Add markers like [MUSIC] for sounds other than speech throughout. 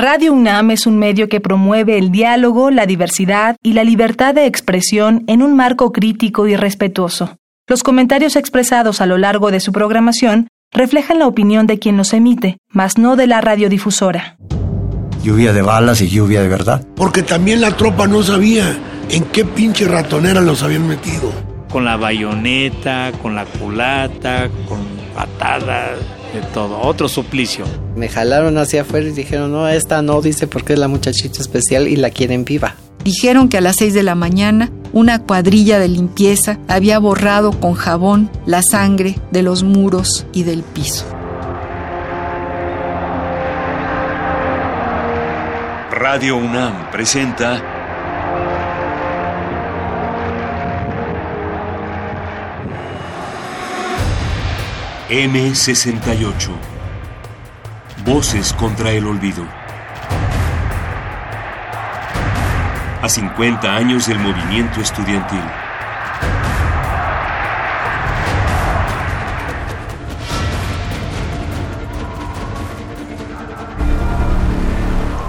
Radio UNAM es un medio que promueve el diálogo, la diversidad y la libertad de expresión en un marco crítico y respetuoso. Los comentarios expresados a lo largo de su programación reflejan la opinión de quien los emite, mas no de la radiodifusora. Lluvia de balas y lluvia de verdad. Porque también la tropa no sabía en qué pinche ratonera los habían metido. Con la bayoneta, con la culata, con patadas, de todo. Otro suplicio. Me jalaron hacia afuera y dijeron, no, esta no, dice porque es la muchachita especial y la quieren viva. Dijeron que a las 6 de la mañana una cuadrilla de limpieza había borrado con jabón la sangre de los muros y del piso. Radio UNAM presenta M68 Voces contra el olvido. A 50 años del movimiento estudiantil.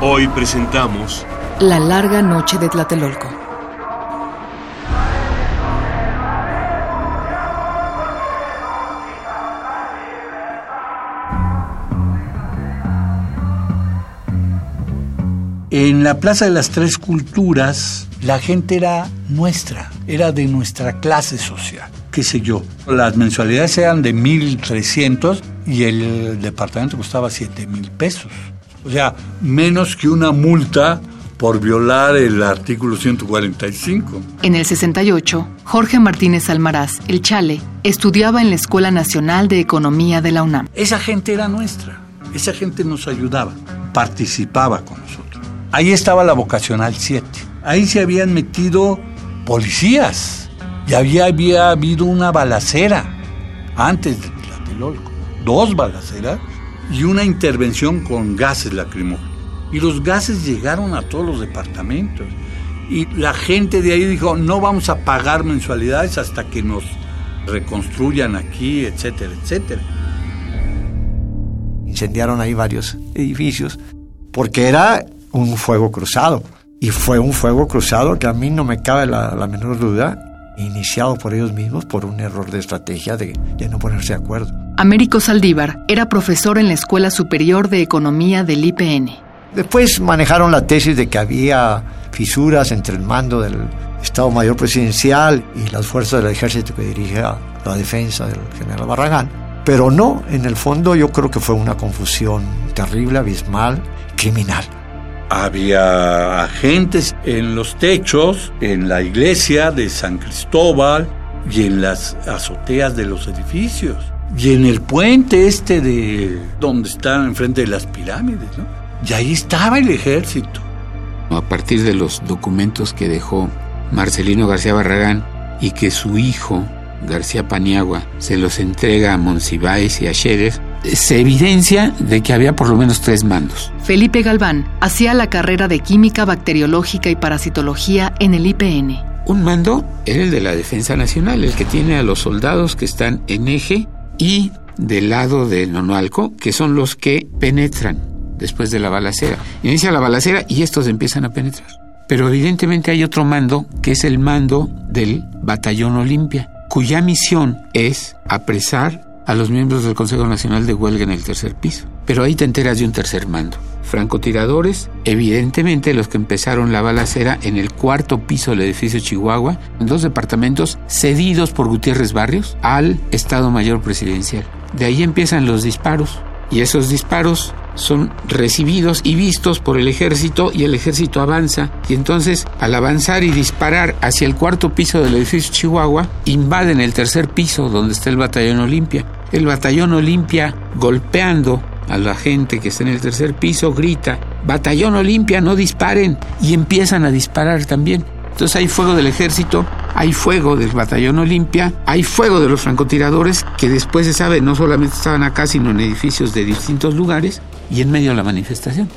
Hoy presentamos La larga noche de Tlatelolco. En la Plaza de las Tres Culturas, la gente era nuestra, era de nuestra clase social. ¿Qué sé yo? Las mensualidades eran de 1.300 y el departamento costaba 7.000 pesos. O sea, menos que una multa por violar el artículo 145. En el 68, Jorge Martínez Almaraz, el Chale, estudiaba en la Escuela Nacional de Economía de la UNAM. Esa gente era nuestra, esa gente nos ayudaba, participaba con nosotros. Ahí estaba la vocacional 7. Ahí se habían metido policías. Y había, había habido una balacera antes de Tlatelolco. Dos balaceras y una intervención con gases lacrimógenos. Y los gases llegaron a todos los departamentos. Y la gente de ahí dijo, no vamos a pagar mensualidades hasta que nos reconstruyan aquí, etcétera, etcétera. Incendiaron ahí varios edificios porque era un fuego cruzado. Y fue un fuego cruzado que a mí no me cabe la, la menor duda, iniciado por ellos mismos por un error de estrategia de, de, no ponerse de acuerdo. Américo Saldívar era profesor en la Escuela Superior de Economía del IPN. Después manejaron la tesis de que había fisuras entre el mando del Estado Mayor Presidencial y las fuerzas del ejército que dirige a la defensa del general Barragán. Pero no, en el fondo yo creo que fue una confusión terrible, abismal, criminal. Había agentes en los techos, en la iglesia de San Cristóbal y en las azoteas de los edificios. Y en el puente este de donde están enfrente de las pirámides, ¿no? Y ahí estaba el ejército. A partir de los documentos que dejó Marcelino García Barragán y que su hijo, García Paniagua, se los entrega a Monsiváis y a Shérez, se evidencia de que había por lo menos tres mandos. Felipe Galván hacía la carrera de Química Bacteriológica y Parasitología en el IPN. Un mando era el de la Defensa Nacional, el que tiene a los soldados que están en eje y del lado de Nonoalco, que son los que penetran después de la balacera. Inicia la balacera y estos empiezan a penetrar. Pero evidentemente hay otro mando, que es el mando del Batallón Olimpia, cuya misión es apresar a los miembros del Consejo Nacional de Huelga en el tercer piso. Pero ahí te enteras de un tercer mando. Francotiradores, evidentemente los que empezaron la balacera en el cuarto piso del edificio Chihuahua, en dos departamentos cedidos por Gutiérrez Barrios al Estado Mayor Presidencial. De ahí empiezan los disparos. Y esos disparos son recibidos y vistos por el ejército y el ejército avanza y entonces al avanzar y disparar hacia el cuarto piso del edificio Chihuahua invaden el tercer piso donde está el batallón Olimpia. El batallón Olimpia golpeando a la gente que está en el tercer piso grita batallón Olimpia no disparen y empiezan a disparar también. Entonces hay fuego del ejército, hay fuego del batallón Olimpia, hay fuego de los francotiradores que después se sabe no solamente estaban acá sino en edificios de distintos lugares y en medio de la manifestación.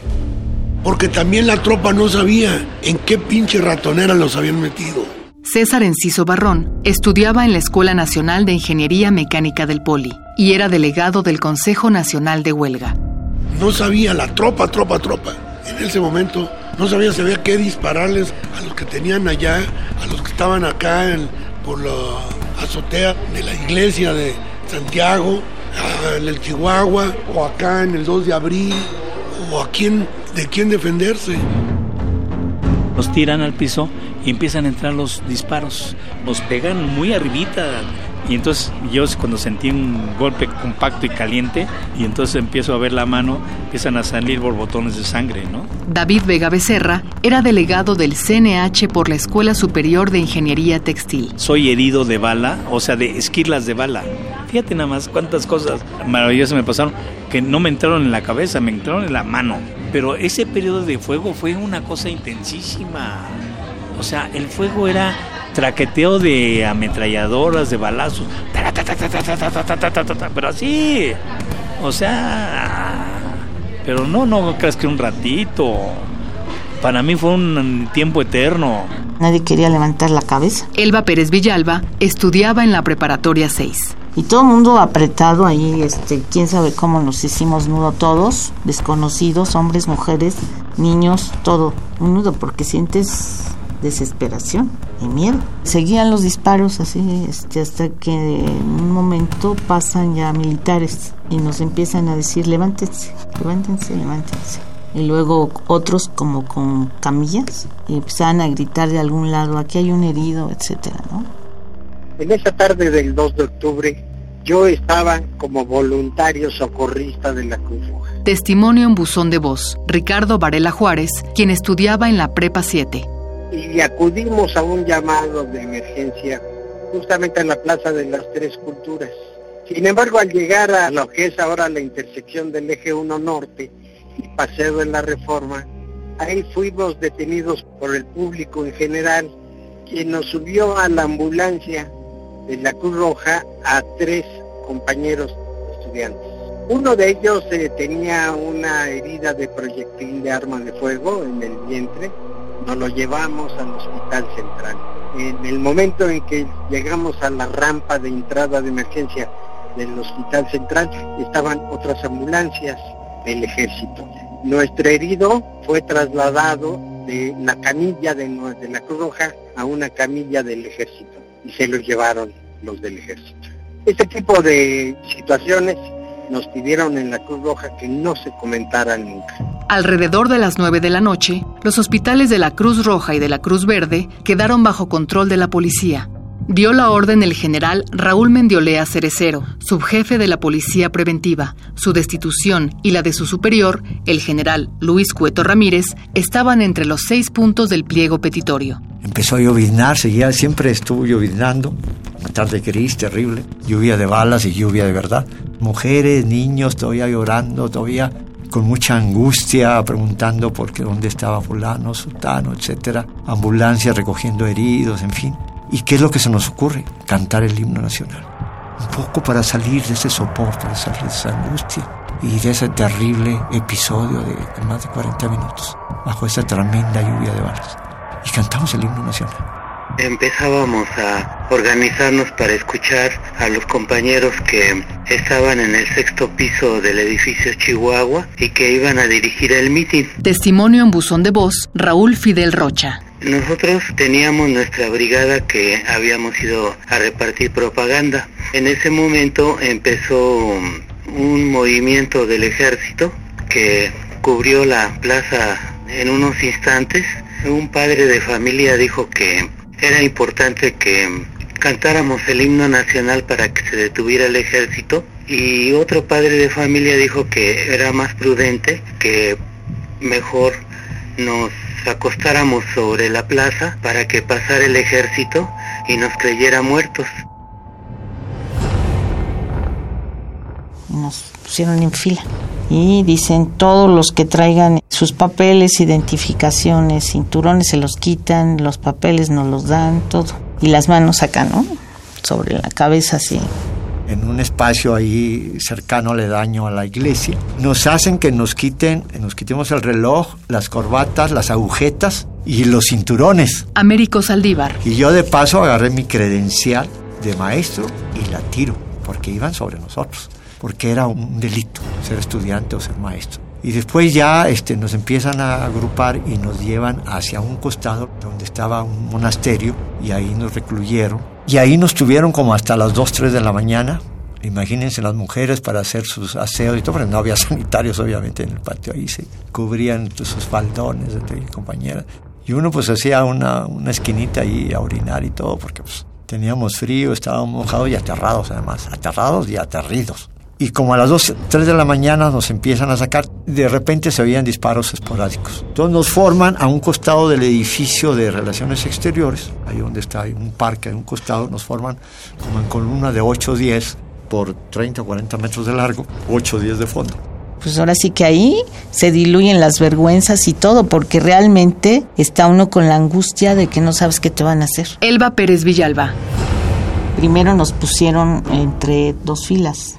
Porque también la tropa no sabía en qué pinche ratonera los habían metido. César Enciso Barrón estudiaba en la Escuela Nacional de Ingeniería Mecánica del Poli y era delegado del Consejo Nacional de Huelga. No sabía la tropa, tropa, tropa. en ese momento no sabía, sabía qué dispararles a los que tenían allá, a los que estaban acá por la azotea de la iglesia de Santiago, en el Chihuahua, o acá en el 2 de abril, o a quién, de quién defenderse. Los tiran al piso y empiezan a entrar los disparos. Los pegan muy arribita y entonces yo cuando sentí un golpe compacto y caliente, y entonces empiezo a ver la mano, empiezan a salir borbotones de sangre, ¿no? David Vega Becerra era delegado del CNH por la Escuela Superior de Ingeniería Textil. Soy herido de bala, o sea, de esquirlas de bala. Fíjate nada más cuántas cosas maravillosas me pasaron que no me entraron en la cabeza, me entraron en la mano. Pero ese periodo de fuego fue una cosa intensísima. O sea, el fuego era traqueteo de ametralladoras, de balazos, pero así, o sea, pero no, no creas que un ratito. Para mí fue un tiempo eterno. Nadie quería levantar la cabeza. Elba Pérez Villalba estudiaba en la preparatoria 6. Y todo el mundo apretado ahí, este, quién sabe cómo nos hicimos nudo todos, desconocidos, hombres, mujeres, niños, todo, un nudo porque sientes desesperación y miedo. Seguían los disparos así este, hasta que en un momento pasan ya militares y nos empiezan a decir levántense, levántense, levántense. Y luego otros como con camillas y empezaban a gritar de algún lado, aquí hay un herido, etcétera, ¿no? En esa tarde del 2 de octubre yo estaba como voluntario socorrista de la Cruz Roja. Testimonio en buzón de voz. Ricardo Varela Juárez, quien estudiaba en la Prepa 7 y acudimos a un llamado de emergencia justamente en la Plaza de las Tres Culturas. Sin embargo, al llegar a lo que es ahora la intersección del eje 1 norte y Paseo de la Reforma, ahí fuimos detenidos por el público en general, quien nos subió a la ambulancia de la Cruz Roja a tres compañeros estudiantes. Uno de ellos eh, tenía una herida de proyectil de arma de fuego en el vientre, nos lo llevamos al hospital central. En el momento en que llegamos a la rampa de entrada de emergencia del hospital central, estaban otras ambulancias del ejército. Nuestro herido fue trasladado de la camilla de, de la Cruz Roja a una camilla del ejército y se lo llevaron los del ejército. Este tipo de situaciones nos pidieron en la Cruz Roja que no se comentara nunca. Alrededor de las 9 de la noche, los hospitales de la Cruz Roja y de la Cruz Verde quedaron bajo control de la policía. Dio la orden el general Raúl Mendiolea Cerecero, subjefe de la Policía Preventiva. Su destitución y la de su superior, el general Luis Cueto Ramírez, estaban entre los seis puntos del pliego petitorio. Empezó a lloviznar, seguía, siempre estuvo lloviznando. Tarde gris, terrible. Lluvia de balas y lluvia de verdad. Mujeres, niños todavía llorando, todavía con mucha angustia, preguntando por qué dónde estaba fulano, sultano, etcétera. Ambulancia recogiendo heridos, en fin. ¿Y qué es lo que se nos ocurre? Cantar el himno nacional. Un poco para salir de ese sopor, para salir de esa angustia y de ese terrible episodio de más de 40 minutos, bajo esa tremenda lluvia de balas. Y cantamos el himno nacional. Empezábamos a organizarnos para escuchar a los compañeros que estaban en el sexto piso del edificio Chihuahua y que iban a dirigir el mitin. Testimonio en buzón de voz, Raúl Fidel Rocha. Nosotros teníamos nuestra brigada que habíamos ido a repartir propaganda. En ese momento empezó un movimiento del ejército que cubrió la plaza en unos instantes. Un padre de familia dijo que era importante que cantáramos el himno nacional para que se detuviera el ejército y otro padre de familia dijo que era más prudente que mejor nos acostáramos sobre la plaza para que pasara el ejército y nos creyera muertos. Nos pusieron en fila y dicen todos los que traigan sus papeles, identificaciones, cinturones se los quitan, los papeles nos los dan, todo. Y las manos acá, ¿no? Sobre la cabeza así en un espacio ahí cercano daño a la iglesia, nos hacen que nos quiten, nos quitemos el reloj, las corbatas, las agujetas y los cinturones. Américo Saldívar. Y yo de paso agarré mi credencial de maestro y la tiro, porque iban sobre nosotros, porque era un delito ser estudiante o ser maestro. Y después ya este, nos empiezan a agrupar y nos llevan hacia un costado donde estaba un monasterio y ahí nos recluyeron. Y ahí nos tuvieron como hasta las 2, 3 de la mañana. Imagínense las mujeres para hacer sus aseos y todo, porque no había [LAUGHS] sanitarios obviamente en el patio. Ahí se cubrían sus faldones de compañeras. Y uno pues hacía una, una esquinita ahí a orinar y todo, porque pues teníamos frío, estábamos mojados y aterrados además, aterrados y aterridos y como a las 2, 3 de la mañana nos empiezan a sacar, de repente se oían disparos esporádicos. Entonces nos forman a un costado del edificio de Relaciones Exteriores, ahí donde está hay un parque, a un costado, nos forman como en columna de 8 o 10 por 30 o 40 metros de largo, 8 o 10 de fondo. Pues ahora sí que ahí se diluyen las vergüenzas y todo, porque realmente está uno con la angustia de que no sabes qué te van a hacer. Elba Pérez Villalba. Primero nos pusieron entre dos filas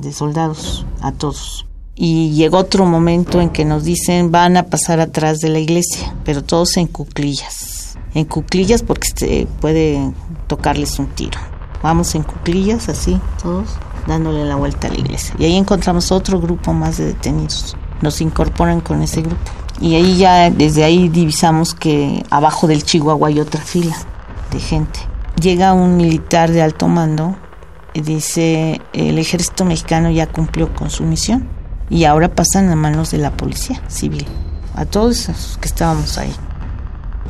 de soldados, a todos. Y llegó otro momento en que nos dicen van a pasar atrás de la iglesia, pero todos en cuclillas. En cuclillas porque se puede tocarles un tiro. Vamos en cuclillas así, todos, dándole la vuelta a la iglesia. Y ahí encontramos otro grupo más de detenidos. Nos incorporan con ese grupo. Y ahí ya, desde ahí divisamos que abajo del Chihuahua hay otra fila de gente. Llega un militar de alto mando dice el ejército mexicano ya cumplió con su misión y ahora pasan a manos de la policía civil, a todos los que estábamos ahí.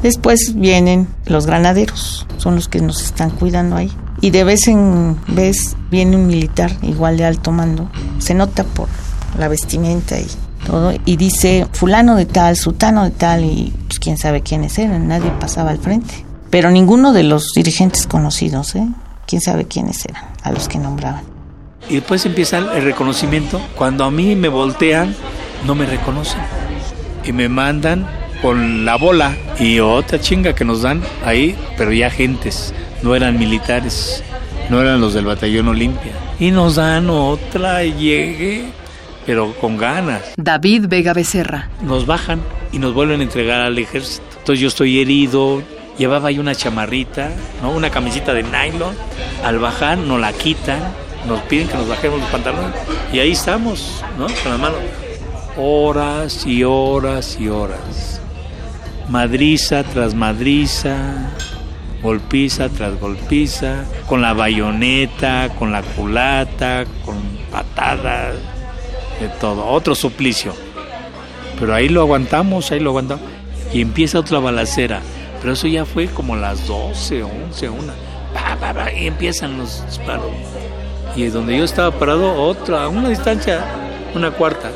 Después vienen los granaderos, son los que nos están cuidando ahí. Y de vez en vez viene un militar igual de alto mando, se nota por la vestimenta y todo, y dice fulano de tal, sultano de tal, y pues quién sabe quiénes eran, nadie pasaba al frente. Pero ninguno de los dirigentes conocidos, ¿eh? Quién sabe quiénes eran, a los que nombraban. Y después empieza el reconocimiento. Cuando a mí me voltean, no me reconocen. Y me mandan con la bola y otra chinga que nos dan ahí, pero ya agentes, no eran militares, no eran los del batallón Olimpia. Y nos dan otra, llegue, pero con ganas. David Vega Becerra. Nos bajan y nos vuelven a entregar al ejército. Entonces yo estoy herido, llevaba ahí una chamarrita, ¿no? una camisita de nylon. Al bajar nos la quitan, nos piden que nos bajemos los pantalones y ahí estamos, ¿no? Con las manos. Horas y horas y horas. Madriza tras madriza, golpiza tras golpiza, con la bayoneta, con la culata, con patadas, de todo. Otro suplicio. Pero ahí lo aguantamos, ahí lo aguantamos. Y empieza otra balacera pero eso ya fue como las 12, 11, una. y empiezan los disparos. Y donde yo estaba parado, otra, a una distancia, una cuarta.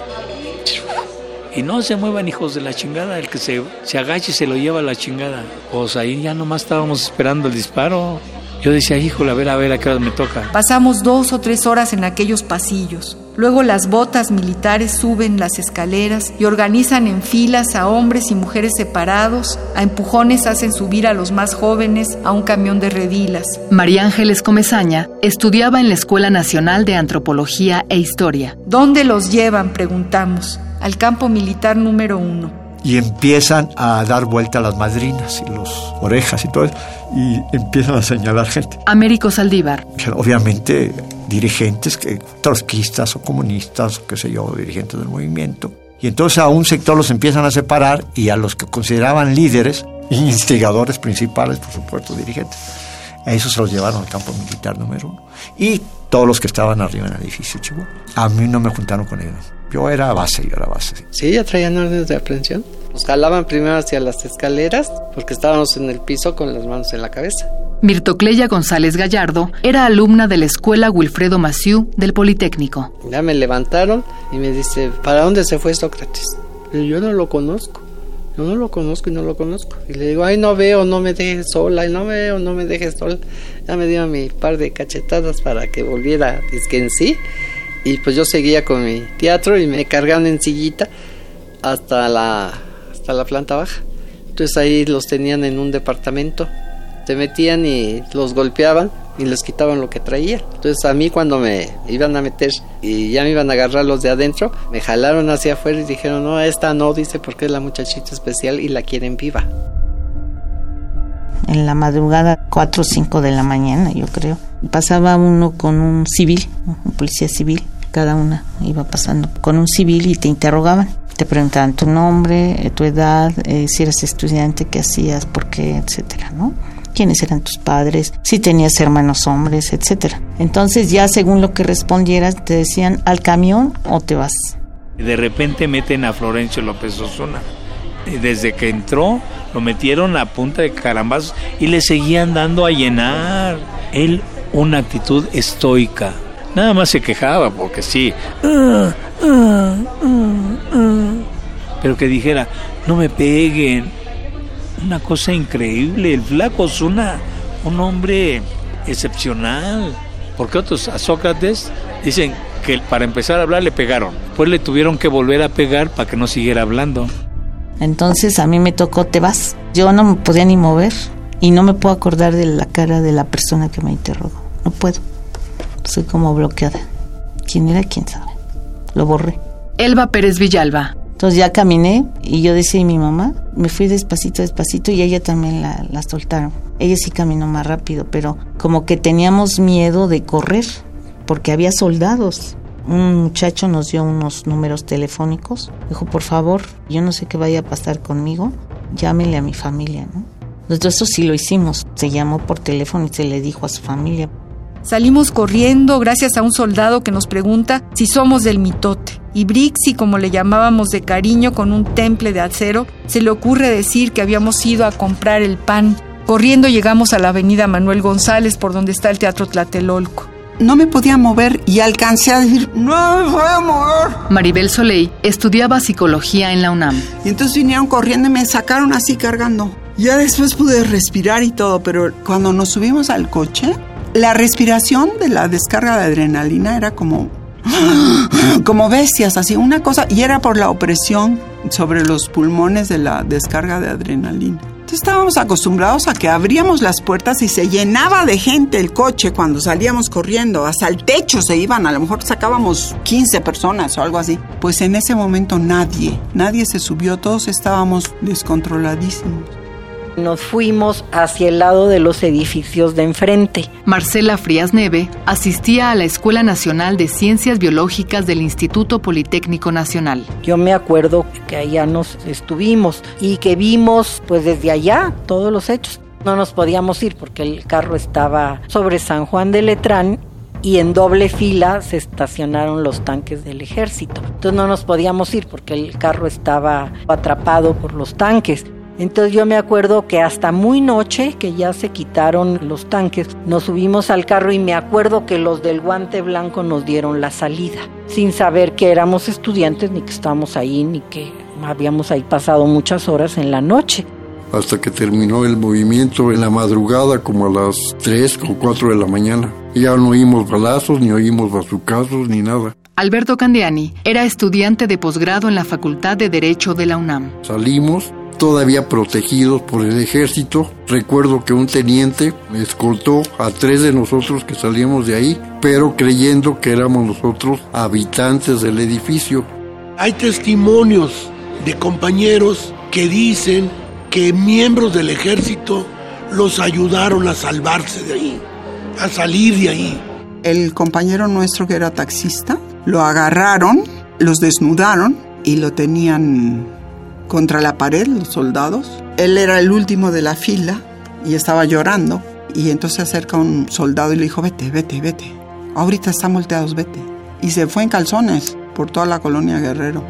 Y no se muevan hijos de la chingada, el que se, se agache se lo lleva a la chingada. Pues ahí ya nomás estábamos esperando el disparo. Yo decía, híjole, a ver, a ver, a qué hora me toca. Pasamos dos o tres horas en aquellos pasillos. Luego las botas militares suben las escaleras y organizan en filas a hombres y mujeres separados. A empujones hacen subir a los más jóvenes a un camión de redilas. María Ángeles Comezaña estudiaba en la Escuela Nacional de Antropología e Historia. ¿Dónde los llevan? Preguntamos. Al campo militar número uno y empiezan a dar vuelta a las madrinas y las orejas y todo eso, y empiezan a señalar gente. Américo Saldívar. Obviamente dirigentes, que, trotskistas o comunistas, o qué sé yo, dirigentes del movimiento. Y entonces a un sector los empiezan a separar y a los que consideraban líderes, [LAUGHS] instigadores principales, por supuesto, dirigentes, a esos se los llevaron al campo militar número uno. Y todos los que estaban arriba en el edificio Chihuahua. A mí no me juntaron con ellos. Yo era base, yo era base. Sí, ya traían órdenes de aprehensión. Nos jalaban primero hacia las escaleras porque estábamos en el piso con las manos en la cabeza. Mirtocleya González Gallardo era alumna de la escuela Wilfredo Maciú del Politécnico. Ya me levantaron y me dice, ¿para dónde se fue Sócrates? Y yo no lo conozco. Yo no lo conozco y no lo conozco. Y le digo, ay, no veo, no me dejes sola, ay, no veo, no me dejes sola. Ya me dio mi par de cachetadas para que volviera, es que en sí. Y pues yo seguía con mi teatro y me cargaban en sillita hasta la, hasta la planta baja. Entonces ahí los tenían en un departamento. Se metían y los golpeaban y les quitaban lo que traía. Entonces a mí cuando me iban a meter y ya me iban a agarrar los de adentro, me jalaron hacia afuera y dijeron, no, esta no, dice porque es la muchachita especial y la quieren viva. En la madrugada, 4 o 5 de la mañana, yo creo, pasaba uno con un civil, un policía civil, cada una iba pasando con un civil y te interrogaban. Te preguntaban tu nombre, eh, tu edad, eh, si eras estudiante, qué hacías, por qué, etcétera, ¿no? quiénes eran tus padres, si tenías hermanos hombres, etcétera. Entonces ya según lo que respondieras te decían al camión o te vas. De repente meten a Florencio López Osuna. Desde que entró, lo metieron a punta de carambazos y le seguían dando a llenar. Él una actitud estoica. Nada más se quejaba porque sí. Pero que dijera, no me peguen, una cosa increíble. El flaco es una, un hombre excepcional. Porque otros, a Sócrates, dicen que para empezar a hablar le pegaron. Pues le tuvieron que volver a pegar para que no siguiera hablando. Entonces a mí me tocó, te vas. Yo no me podía ni mover y no me puedo acordar de la cara de la persona que me interrogó. No puedo. Soy como bloqueada. ¿Quién era? ¿Quién sabe? Lo borré. Elba Pérez Villalba, entonces ya caminé y yo decía, ¿y mi mamá? Me fui despacito, despacito y ella también la, la soltaron. Ella sí caminó más rápido, pero como que teníamos miedo de correr, porque había soldados. Un muchacho nos dio unos números telefónicos. Dijo, por favor, yo no sé qué vaya a pasar conmigo, llámele a mi familia, ¿no? Entonces eso sí lo hicimos. Se llamó por teléfono y se le dijo a su familia. Salimos corriendo gracias a un soldado que nos pregunta si somos del mitote. Y Brixi, como le llamábamos de cariño con un temple de acero, se le ocurre decir que habíamos ido a comprar el pan. Corriendo llegamos a la avenida Manuel González por donde está el Teatro Tlatelolco. No me podía mover y alcancé a decir, no me voy a mover. Maribel Soleil estudiaba psicología en la UNAM. Y entonces vinieron corriendo y me sacaron así cargando. Ya después pude respirar y todo, pero cuando nos subimos al coche, la respiración de la descarga de adrenalina era como [GASPS] como bestias, así una cosa, y era por la opresión sobre los pulmones de la descarga de adrenalina. Entonces estábamos acostumbrados a que abríamos las puertas y se llenaba de gente el coche cuando salíamos corriendo, hasta el techo se iban, a lo mejor sacábamos 15 personas o algo así. Pues en ese momento nadie, nadie se subió, todos estábamos descontroladísimos. Nos fuimos hacia el lado de los edificios de enfrente. Marcela Frías Neve asistía a la Escuela Nacional de Ciencias Biológicas del Instituto Politécnico Nacional. Yo me acuerdo que allá nos estuvimos y que vimos pues desde allá todos los hechos. No nos podíamos ir porque el carro estaba sobre San Juan de Letrán y en doble fila se estacionaron los tanques del ejército. Entonces no nos podíamos ir porque el carro estaba atrapado por los tanques. Entonces yo me acuerdo que hasta muy noche, que ya se quitaron los tanques, nos subimos al carro y me acuerdo que los del guante blanco nos dieron la salida, sin saber que éramos estudiantes, ni que estábamos ahí, ni que habíamos ahí pasado muchas horas en la noche. Hasta que terminó el movimiento en la madrugada, como a las 3 o 4 de la mañana. Ya no oímos balazos, ni oímos bazucazos, ni nada. Alberto Candiani era estudiante de posgrado en la Facultad de Derecho de la UNAM. Salimos todavía protegidos por el ejército. Recuerdo que un teniente escoltó a tres de nosotros que salíamos de ahí, pero creyendo que éramos nosotros habitantes del edificio. Hay testimonios de compañeros que dicen que miembros del ejército los ayudaron a salvarse de ahí, a salir de ahí. El compañero nuestro que era taxista, lo agarraron, los desnudaron y lo tenían contra la pared los soldados. Él era el último de la fila y estaba llorando. Y entonces se acerca un soldado y le dijo, vete, vete, vete. Ahorita están volteados, vete. Y se fue en calzones por toda la colonia Guerrero.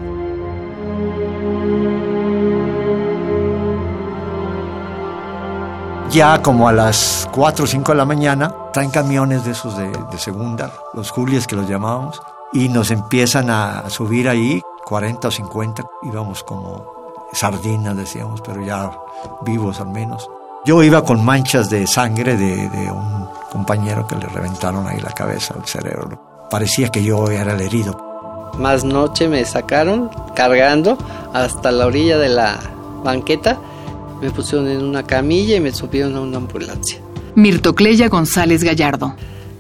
Ya como a las 4 o 5 de la mañana, traen camiones de esos de, de segunda, los Julias que los llamábamos, y nos empiezan a subir ahí, 40 o 50, íbamos como sardinas, decíamos, pero ya vivos al menos. Yo iba con manchas de sangre de, de un compañero que le reventaron ahí la cabeza, el cerebro. Parecía que yo era el herido. Más noche me sacaron cargando hasta la orilla de la banqueta, me pusieron en una camilla y me subieron a una ambulancia. Mirtocleya González Gallardo.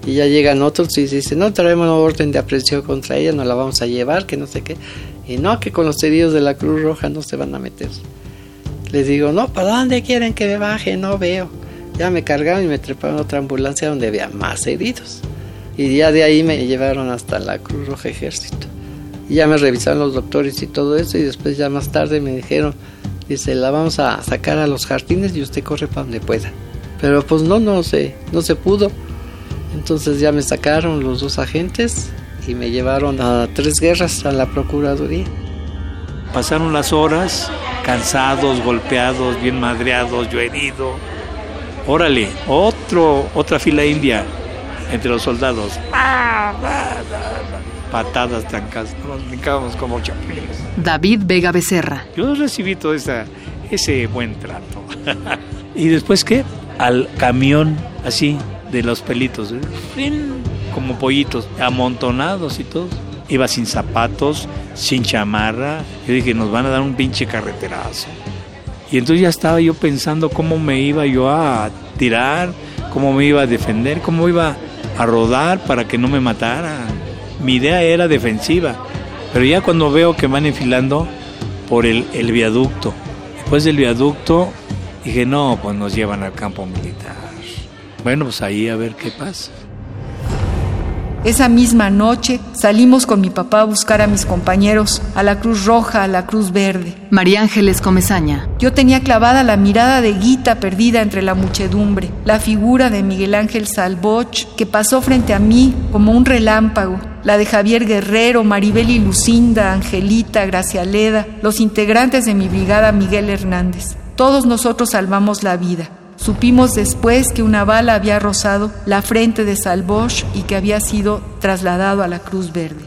Y ya llegan otros y dicen, no, traemos una orden de aprehensión contra ella, no la vamos a llevar, que no sé qué. Y no, que con los heridos de la Cruz Roja no se van a meter. Les digo, no, ¿para dónde quieren que me baje? No veo. Ya me cargaron y me treparon a otra ambulancia donde había más heridos. Y ya de ahí me llevaron hasta la Cruz Roja Ejército. Y ya me revisaron los doctores y todo eso y después ya más tarde me dijeron, dice, la vamos a sacar a los jardines y usted corre para donde pueda. Pero pues no, no se, no se pudo. Entonces ya me sacaron los dos agentes y me llevaron a tres guerras a la Procuraduría. Pasaron las horas, cansados, golpeados, bien madreados, yo herido. Órale, otro, otra fila india entre los soldados. Patadas, trancas, nos brincábamos como chapulines. David Vega Becerra. Yo recibí todo esa, ese buen trato. [LAUGHS] ¿Y después qué? Al camión, así, de los pelitos, ¿eh? Como pollitos, amontonados y todos. Iba sin zapatos, sin chamarra. Yo dije, nos van a dar un pinche carreterazo. Y entonces ya estaba yo pensando cómo me iba yo a tirar, cómo me iba a defender, cómo iba a rodar para que no me mataran. Mi idea era defensiva. Pero ya cuando veo que van enfilando por el, el viaducto, después del viaducto, dije, no, pues nos llevan al campo militar. Bueno, pues ahí a ver qué pasa. Esa misma noche salimos con mi papá a buscar a mis compañeros, a la Cruz Roja, a la Cruz Verde. María Ángeles Comezaña. Yo tenía clavada la mirada de Guita perdida entre la muchedumbre, la figura de Miguel Ángel Salvoch que pasó frente a mí como un relámpago, la de Javier Guerrero, Maribel y Lucinda, Angelita, Gracialeda, los integrantes de mi brigada Miguel Hernández. Todos nosotros salvamos la vida. Supimos después que una bala había rozado la frente de Salvosh y que había sido trasladado a la Cruz Verde.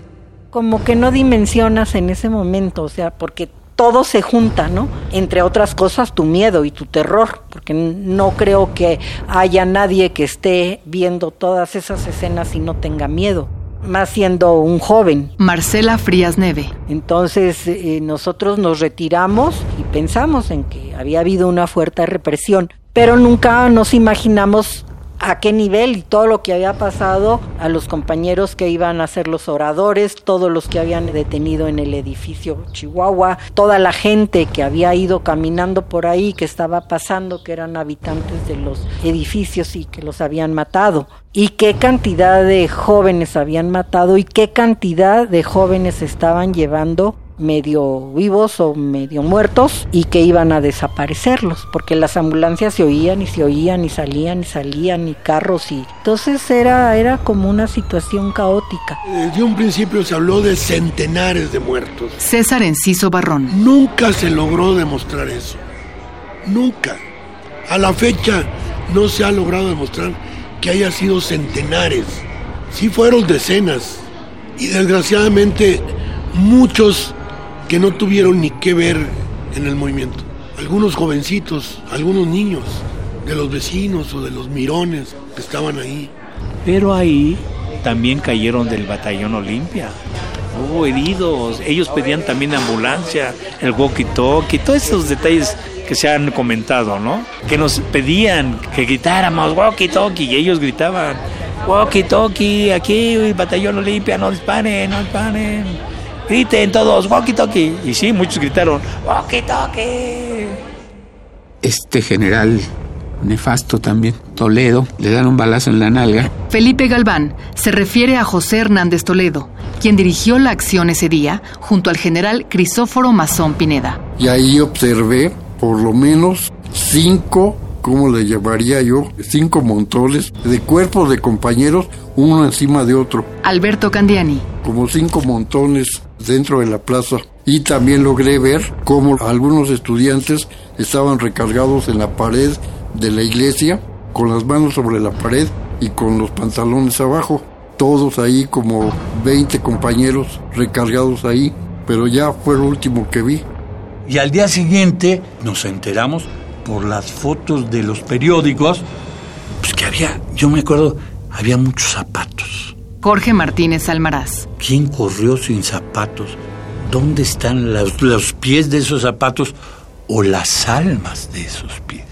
Como que no dimensionas en ese momento, o sea, porque todo se junta, ¿no? Entre otras cosas, tu miedo y tu terror, porque no creo que haya nadie que esté viendo todas esas escenas y no tenga miedo más siendo un joven. Marcela Frías Neve. Entonces eh, nosotros nos retiramos y pensamos en que había habido una fuerte represión, pero nunca nos imaginamos a qué nivel y todo lo que había pasado a los compañeros que iban a ser los oradores, todos los que habían detenido en el edificio Chihuahua, toda la gente que había ido caminando por ahí, que estaba pasando, que eran habitantes de los edificios y que los habían matado. Y qué cantidad de jóvenes habían matado y qué cantidad de jóvenes estaban llevando medio vivos o medio muertos y que iban a desaparecerlos porque las ambulancias se oían y se oían y salían y salían y carros y entonces era era como una situación caótica. Desde un principio se habló de centenares de muertos. César Enciso Barrón. Nunca se logró demostrar eso. Nunca. A la fecha no se ha logrado demostrar que haya sido centenares. Sí fueron decenas. Y desgraciadamente muchos que no tuvieron ni qué ver en el movimiento. Algunos jovencitos, algunos niños de los vecinos o de los mirones que estaban ahí. Pero ahí también cayeron del batallón Olimpia. Hubo heridos, ellos pedían también ambulancia, el walkie-talkie, todos esos detalles que se han comentado, ¿no? Que nos pedían que gritáramos walkie-talkie y ellos gritaban walkie-talkie, aquí, batallón Olimpia, no disparen, no disparen griten todos, walkie talkie. Y sí, muchos gritaron, walkie talkie. Este general nefasto también, Toledo, le dan un balazo en la nalga. Felipe Galván se refiere a José Hernández Toledo, quien dirigió la acción ese día junto al general Crisóforo Mazón Pineda. Y ahí observé por lo menos cinco, ¿cómo le llamaría yo? Cinco montones de cuerpos de compañeros, uno encima de otro. Alberto Candiani. Como cinco montones dentro de la plaza y también logré ver cómo algunos estudiantes estaban recargados en la pared de la iglesia con las manos sobre la pared y con los pantalones abajo. Todos ahí como 20 compañeros recargados ahí, pero ya fue lo último que vi. Y al día siguiente nos enteramos por las fotos de los periódicos, pues que había, yo me acuerdo, había muchos zapatos Jorge Martínez Almaraz. ¿Quién corrió sin zapatos? ¿Dónde están los, los, pies de esos zapatos o las almas de esos pies?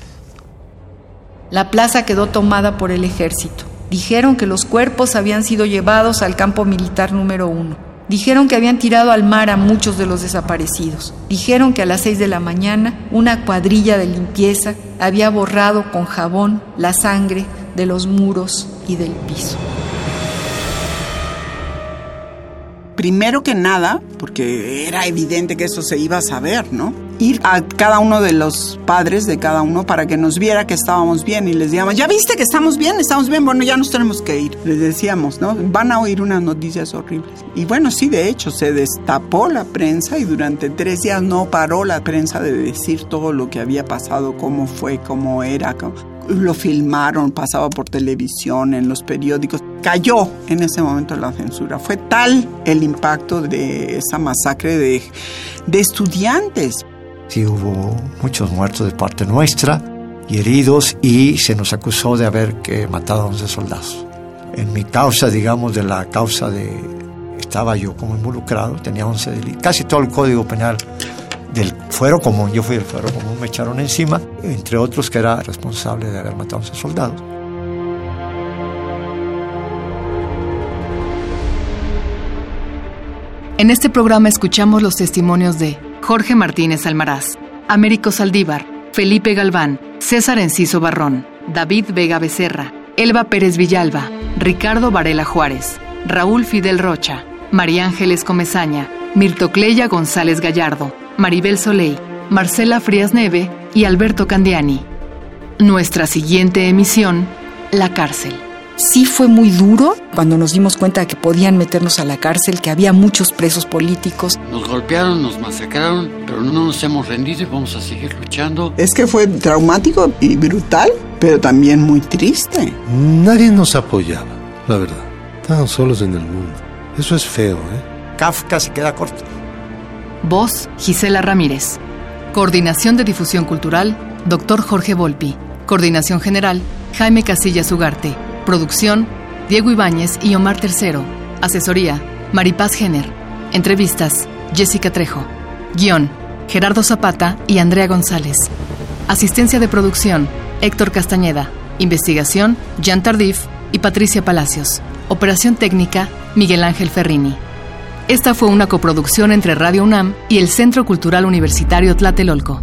La plaza quedó tomada por el ejército. Dijeron que los cuerpos habían sido llevados al campo militar número uno. Dijeron que habían tirado al mar a muchos de los desaparecidos. Dijeron que a las 6 de la mañana una cuadrilla de limpieza había borrado con jabón la sangre de los muros y del piso. Primero que nada, porque era evidente que eso se iba a saber, ¿no? Ir a cada uno de los padres de cada uno para que nos viera que estábamos bien y les decíamos, ¿ya viste que estamos bien? ¿Estamos bien? Bueno, ya nos tenemos que ir. Les decíamos, ¿no? Van a oír unas noticias horribles. Y bueno, sí, de hecho, se destapó la prensa y durante tres días no paró la prensa de decir todo lo que había pasado, cómo fue, cómo era. Lo filmaron, pasaba por televisión, en los periódicos cayó en ese momento la censura. Fue tal el impacto de esa masacre de, de estudiantes. Sí, hubo muchos muertos de parte nuestra y heridos y se nos acusó de haber que matado a 11 soldados. En mi causa, digamos, de la causa de... Estaba yo como involucrado, tenía 11 delitos. Casi todo el código penal del fuero común, yo fui del fuero común, me echaron encima, entre otros que era responsable de haber matado a 11 soldados. En este programa escuchamos los testimonios de Jorge Martínez Almaraz, Américo Saldívar, Felipe Galván, César Enciso Barrón, David Vega Becerra, Elba Pérez Villalba, Ricardo Varela Juárez, Raúl Fidel Rocha, María Ángeles Comezaña, Mirtocleya González Gallardo, Maribel Soleil, Marcela Frías Neve y Alberto Candiani. Nuestra siguiente emisión, La cárcel. Sí fue muy duro cuando nos dimos cuenta de que podían meternos a la cárcel, que había muchos presos políticos. Nos golpearon, nos masacraron, pero no nos hemos rendido y vamos a seguir luchando. Es que fue traumático y brutal, pero también muy triste. Nadie nos apoyaba, la verdad. Estaban solos en el mundo. Eso es feo, ¿eh? Kafka se queda corto. Voz, Gisela Ramírez. Coordinación de Difusión Cultural, Dr. Jorge Volpi. Coordinación General, Jaime Casillas Ugarte. Producción, Diego Ibáñez y Omar Tercero. Asesoría, Maripaz Jenner. Entrevistas, Jessica Trejo. Guión, Gerardo Zapata y Andrea González. Asistencia de producción, Héctor Castañeda. Investigación, Jean Tardif y Patricia Palacios. Operación técnica, Miguel Ángel Ferrini. Esta fue una coproducción entre Radio UNAM y el Centro Cultural Universitario Tlatelolco.